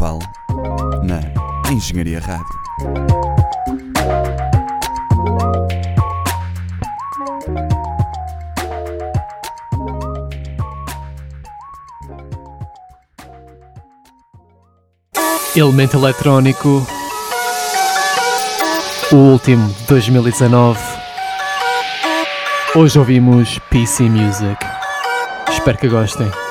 Elemento Eletrónico, com Guilherme Val, na Engenharia Rádio. Elemento Eletrónico, o último de 2019. Hoje ouvimos PC Music. Espero que gostem.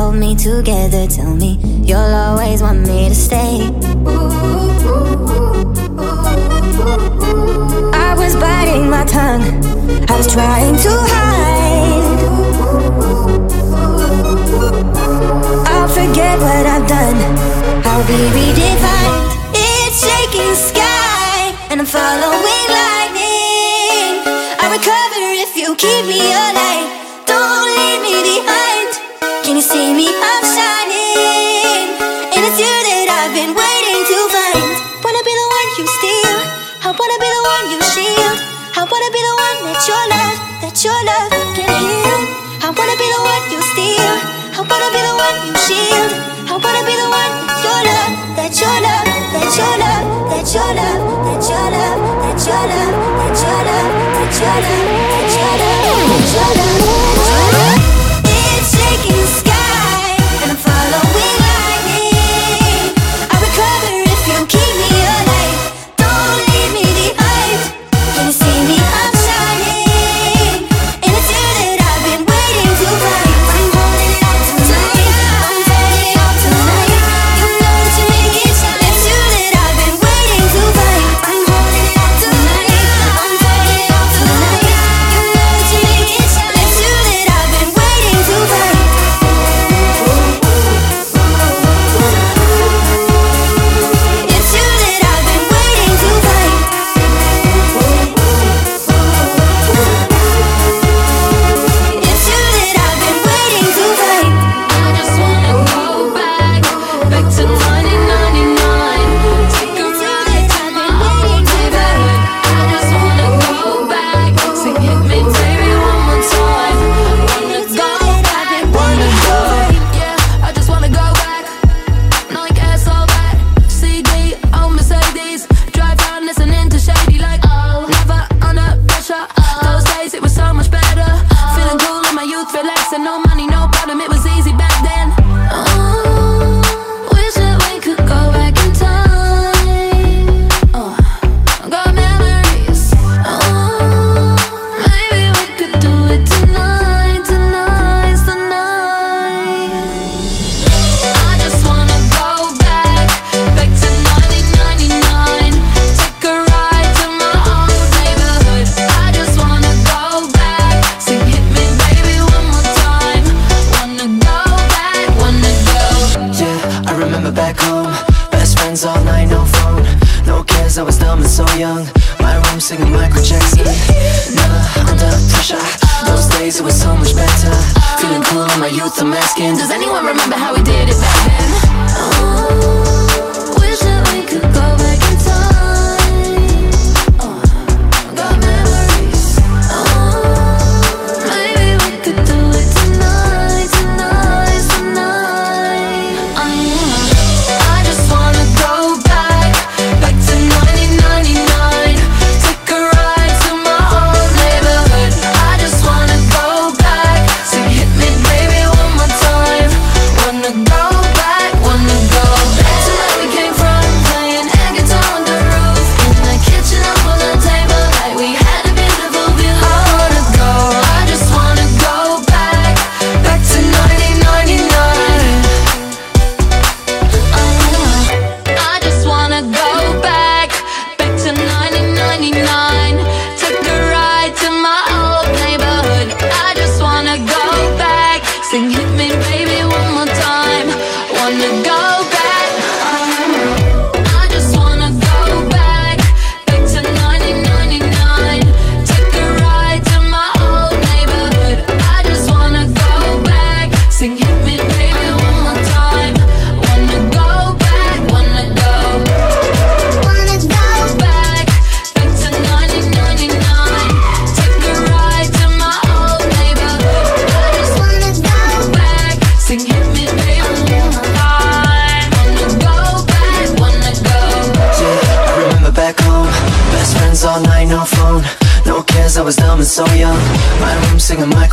Hold me together, tell me you'll always want me to stay. I was biting my tongue, I was trying to hide. I'll forget what I've done, I'll be redefined It's shaking sky, and I'm following lightning. I recover if you keep me alive. That your love can heal. I wanna be the one you steal. I wanna be the one you shield. I wanna be the one that your love, that your love that your love, that your love, that your love, that your love, that your love, that your love, that your love, that your youth I'm asking, does anyone remember how we did?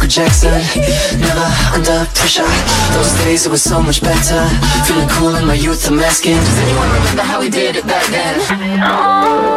Jackson. Never under pressure. Those days it was so much better. Feeling cool in my youth I'm asking Does anyone remember how we did it back then? Oh,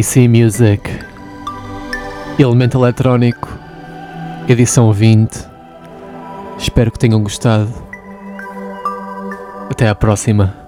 PC Music, Elemento Eletrónico, edição 20. Espero que tenham gostado. Até à próxima.